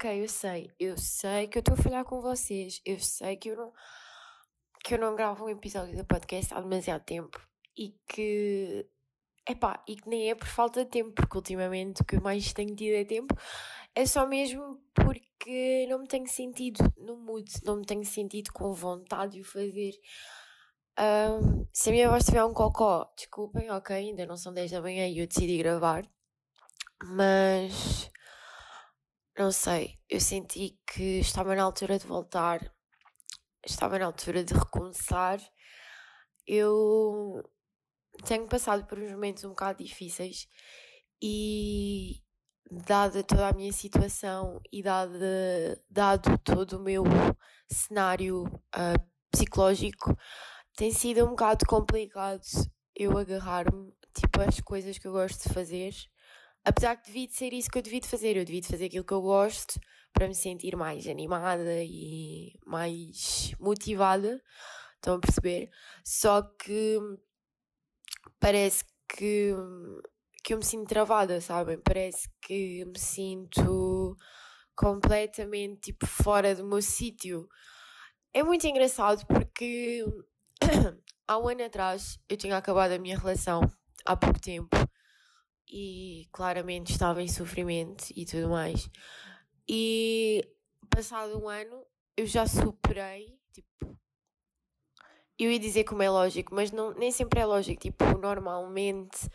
ok, eu sei, eu sei que eu estou a falhar com vocês, eu sei que eu não, que eu não gravo um episódio do podcast há demasiado tempo e que, epá, e que nem é por falta de tempo, porque ultimamente o que mais tenho tido é tempo, é só mesmo porque não me tenho sentido no mood, não me tenho sentido com vontade de o fazer. Um, se a minha voz tiver um cocó, desculpem, ok, ainda não são 10 da manhã e eu decidi gravar, mas não sei, eu senti que estava na altura de voltar, estava na altura de recomeçar. Eu tenho passado por uns momentos um bocado difíceis e, dada toda a minha situação e dado, todo o meu cenário uh, psicológico, tem sido um bocado complicado eu agarrar-me tipo às coisas que eu gosto de fazer. Apesar que devia de ser isso que eu devia de fazer, eu devia de fazer aquilo que eu gosto para me sentir mais animada e mais motivada. Estão a perceber? Só que parece que, que eu me sinto travada, sabem? Parece que me sinto completamente tipo fora do meu sítio. É muito engraçado porque há um ano atrás eu tinha acabado a minha relação há pouco tempo e claramente estava em sofrimento e tudo mais. E passado um ano eu já superei, tipo, eu ia dizer como é lógico, mas não, nem sempre é lógico. Tipo, normalmente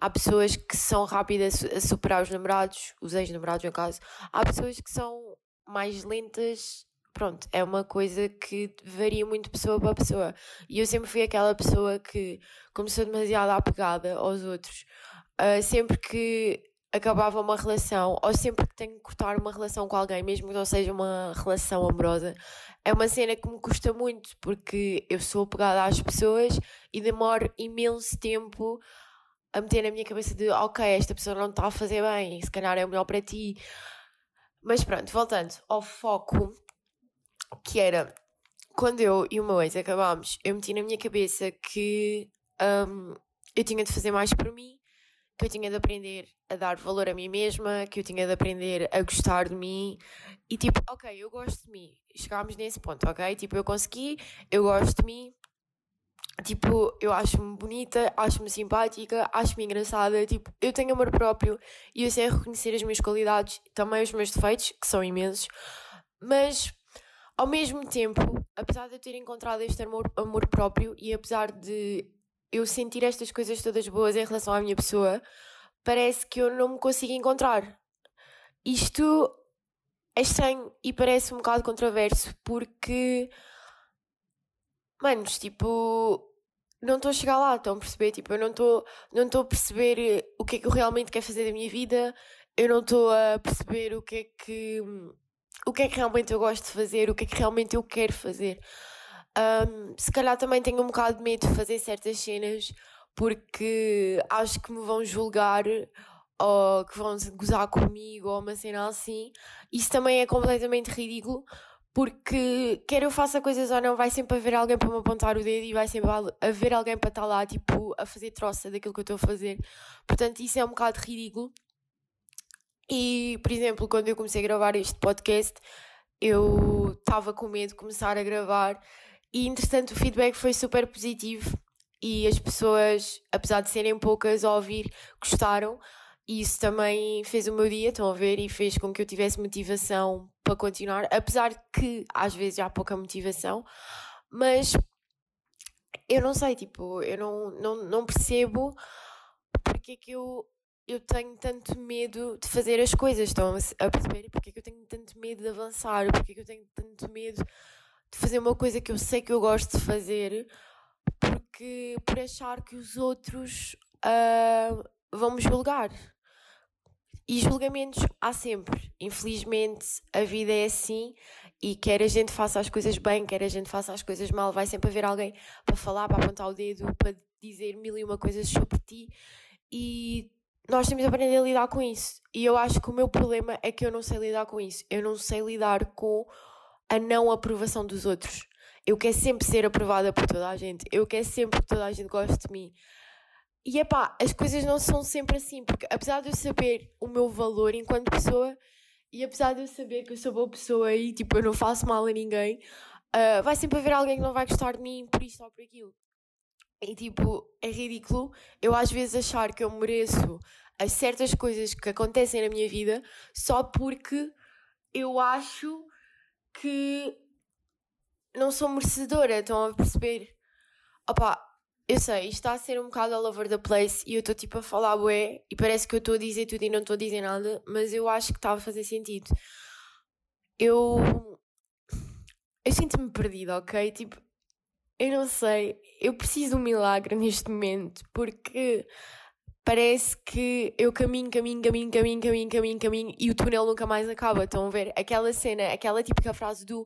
há pessoas que são rápidas a superar os namorados, os ex-namorados no caso. Há pessoas que são mais lentas pronto, é uma coisa que varia muito pessoa para pessoa. E eu sempre fui aquela pessoa que começou demasiado apegada aos outros. Uh, sempre que acabava uma relação, ou sempre que tenho que cortar uma relação com alguém, mesmo que não seja uma relação amorosa, é uma cena que me custa muito, porque eu sou apegada às pessoas e demoro imenso tempo a meter na minha cabeça de ok, esta pessoa não está a fazer bem, se calhar é o melhor para ti. Mas pronto, voltando ao foco que era quando eu e o meu ex acabámos, eu meti na minha cabeça que um, eu tinha de fazer mais por mim, que eu tinha de aprender a dar valor a mim mesma, que eu tinha de aprender a gostar de mim e tipo, ok, eu gosto de mim. Chegámos nesse ponto, ok? Tipo, eu consegui, eu gosto de mim, tipo, eu acho-me bonita, acho-me simpática, acho-me engraçada, tipo, eu tenho amor próprio e eu sei reconhecer as minhas qualidades, também os meus defeitos, que são imensos, mas ao mesmo tempo, apesar de eu ter encontrado este amor, amor próprio e apesar de eu sentir estas coisas todas boas em relação à minha pessoa, parece que eu não me consigo encontrar. Isto é estranho e parece um bocado controverso porque, manos, tipo, não estou a chegar lá, estão a perceber? Tipo, eu não estou não a perceber o que é que eu realmente quero fazer da minha vida, eu não estou a perceber o que é que o que é que realmente eu gosto de fazer, o que é que realmente eu quero fazer. Um, se calhar também tenho um bocado de medo de fazer certas cenas porque acho que me vão julgar ou que vão gozar comigo ou uma cena assim. Isso também é completamente ridículo porque quer eu faça coisas ou não, vai sempre haver alguém para me apontar o dedo e vai sempre haver alguém para estar lá, tipo, a fazer troça daquilo que eu estou a fazer. Portanto, isso é um bocado ridículo. E, por exemplo, quando eu comecei a gravar este podcast, eu estava com medo de começar a gravar e, entretanto, o feedback foi super positivo e as pessoas, apesar de serem poucas a ouvir, gostaram. E isso também fez o meu dia, estão a ver, e fez com que eu tivesse motivação para continuar, apesar que às vezes há pouca motivação, mas eu não sei, tipo, eu não, não, não percebo porque é que eu eu tenho tanto medo de fazer as coisas, estão a perceber? Porque é que eu tenho tanto medo de avançar? Porque é que eu tenho tanto medo de fazer uma coisa que eu sei que eu gosto de fazer? Porque por achar que os outros uh, vão me julgar. E julgamentos há sempre. Infelizmente, a vida é assim e quer a gente faça as coisas bem, quer a gente faça as coisas mal, vai sempre haver alguém para falar, para apontar o dedo, para dizer mil e uma coisas sobre ti. E nós temos de aprender a lidar com isso. E eu acho que o meu problema é que eu não sei lidar com isso. Eu não sei lidar com a não aprovação dos outros. Eu quero sempre ser aprovada por toda a gente. Eu quero sempre que toda a gente goste de mim. E é pá, as coisas não são sempre assim, porque apesar de eu saber o meu valor enquanto pessoa, E apesar de eu saber que eu sou boa pessoa e tipo eu não faço mal a ninguém, uh, vai sempre haver alguém que não vai gostar de mim por isto ou por aquilo. E tipo, é ridículo eu às vezes achar que eu mereço as certas coisas que acontecem na minha vida só porque eu acho que não sou merecedora, estão a perceber? Opa, eu sei, isto está a ser um bocado all over the place e eu estou tipo a falar bué e parece que eu estou a dizer tudo e não estou a dizer nada, mas eu acho que está a fazer sentido. Eu. Eu sinto-me perdida, ok? Tipo, eu não sei, eu preciso de um milagre neste momento porque parece que eu caminho, caminho, caminho, caminho, caminho, caminho, caminho e o túnel nunca mais acaba. Estão a ver? Aquela cena, aquela típica frase do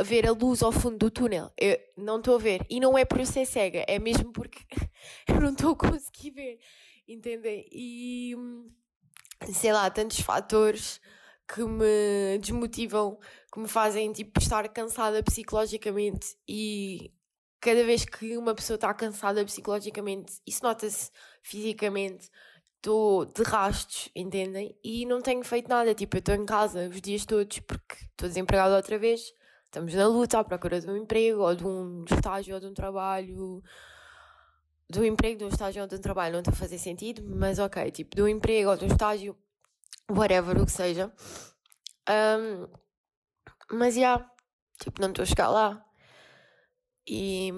ver a luz ao fundo do túnel. Eu não estou a ver. E não é por eu ser cega, é mesmo porque eu não estou a conseguir ver. Entendem? E sei lá, tantos fatores que me desmotivam, que me fazem tipo estar cansada psicologicamente e cada vez que uma pessoa está cansada psicologicamente, isso nota-se fisicamente, estou de rastos, entendem? E não tenho feito nada, tipo, eu estou em casa os dias todos porque estou desempregada outra vez, estamos na luta à procura de um emprego, ou de um estágio, ou de um trabalho, do emprego, de um estágio ou de um trabalho, não está a fazer sentido, mas ok, tipo, do emprego ou do estágio, whatever, o que seja. Um, mas já, yeah, tipo, não estou a chegar lá. E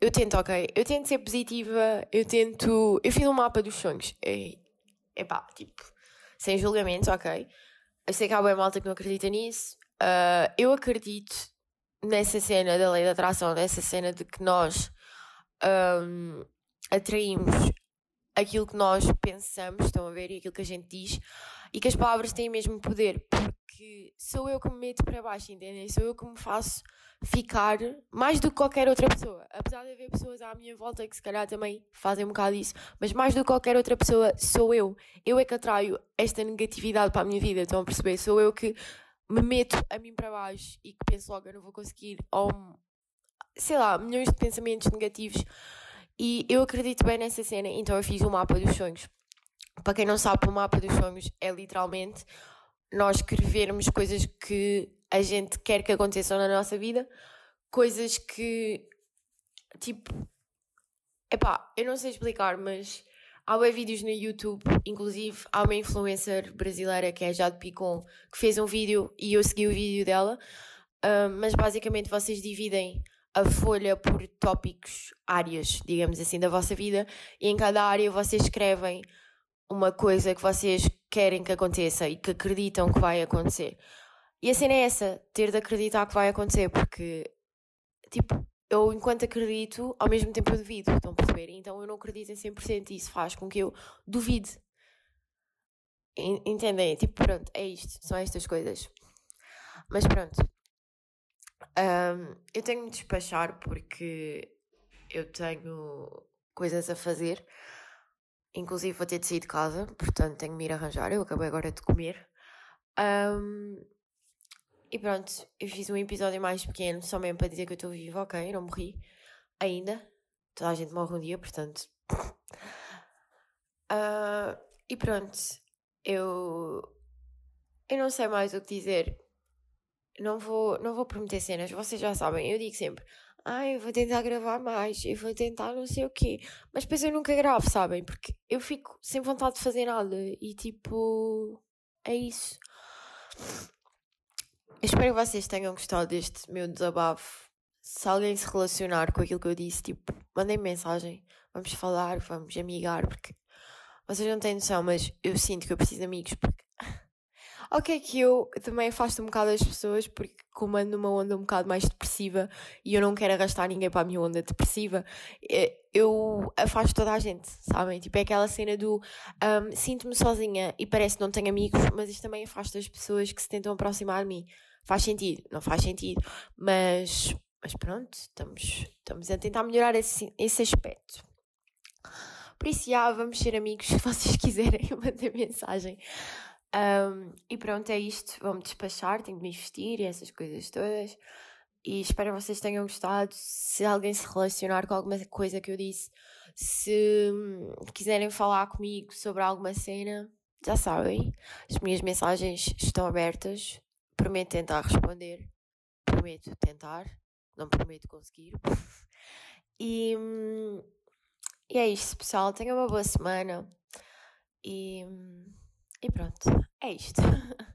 eu tento, ok, eu tento ser positiva, eu tento. Eu fiz um mapa dos sonhos. É, pá, tipo, sem julgamentos, ok. Eu sei que há boa malta que não acredita nisso. Uh, eu acredito nessa cena da lei da atração, nessa cena de que nós um, atraímos aquilo que nós pensamos, estão a ver, e aquilo que a gente diz, e que as palavras têm mesmo poder, porque sou eu que me meto para baixo, entendem? Sou eu que me faço ficar mais do que qualquer outra pessoa. Apesar de haver pessoas à minha volta que se calhar também fazem um bocado isso, mas mais do que qualquer outra pessoa sou eu. Eu é que atraio esta negatividade para a minha vida, estão a perceber? Sou eu que me meto a mim para baixo e que penso logo eu não vou conseguir, ou sei lá, milhões de pensamentos negativos. E eu acredito bem nessa cena, então eu fiz o um mapa dos sonhos. Para quem não sabe, o mapa dos sonhos é literalmente nós escrevermos coisas que a gente quer que aconteçam na nossa vida, coisas que, tipo, epá, eu não sei explicar, mas há vídeos no YouTube, inclusive há uma influencer brasileira que é Jade Picon, que fez um vídeo e eu segui o vídeo dela, uh, mas basicamente vocês dividem a folha por tópicos, áreas, digamos assim, da vossa vida, e em cada área vocês escrevem uma coisa que vocês querem que aconteça e que acreditam que vai acontecer. E a cena é essa, ter de acreditar que vai acontecer, porque, tipo, eu enquanto acredito, ao mesmo tempo eu duvido, estão a perceber? Então eu não acredito em 100% e isso faz com que eu duvide. Entendem? Tipo, pronto, é isto, são estas coisas. Mas pronto. Um, eu tenho de despachar porque eu tenho coisas a fazer. Inclusive vou ter de sair de casa, portanto tenho de me ir arranjar. Eu acabei agora de comer. Um, e pronto, eu fiz um episódio mais pequeno, só mesmo para dizer que eu estou viva, ok, não morri ainda. Toda a gente morre um dia, portanto. Uh, e pronto, eu. Eu não sei mais o que dizer. Não vou, não vou prometer cenas, vocês já sabem, eu digo sempre. Ah, eu vou tentar gravar mais, eu vou tentar não sei o quê. Mas depois eu nunca gravo, sabem? Porque eu fico sem vontade de fazer nada. E tipo. É isso. Eu espero que vocês tenham gostado deste meu desabafo. Se alguém se relacionar com aquilo que eu disse, tipo, mandem mensagem. Vamos falar, vamos amigar, porque vocês não têm noção, mas eu sinto que eu preciso de amigos, porque. Ok, que eu também afasto um bocado as pessoas, porque como ando numa onda um bocado mais depressiva e eu não quero arrastar ninguém para a minha onda depressiva, eh, eu afasto toda a gente, sabem? Tipo, é aquela cena do um, sinto-me sozinha e parece que não tenho amigos, mas isto também afasta as pessoas que se tentam aproximar de mim. Faz sentido? Não faz sentido. Mas, mas pronto, estamos, estamos a tentar melhorar esse, esse aspecto. Por isso, já, vamos ser amigos se vocês quiserem, mandem mensagem. Um, e pronto, é isto. Vou-me despachar, tenho de me vestir e essas coisas todas. E espero que vocês tenham gostado. Se alguém se relacionar com alguma coisa que eu disse, se hum, quiserem falar comigo sobre alguma cena, já sabem. As minhas mensagens estão abertas. Prometo tentar responder. Prometo tentar. Não prometo conseguir. E, hum, e é isto, pessoal. Tenham uma boa semana. E. Hum, e pronto, é isto.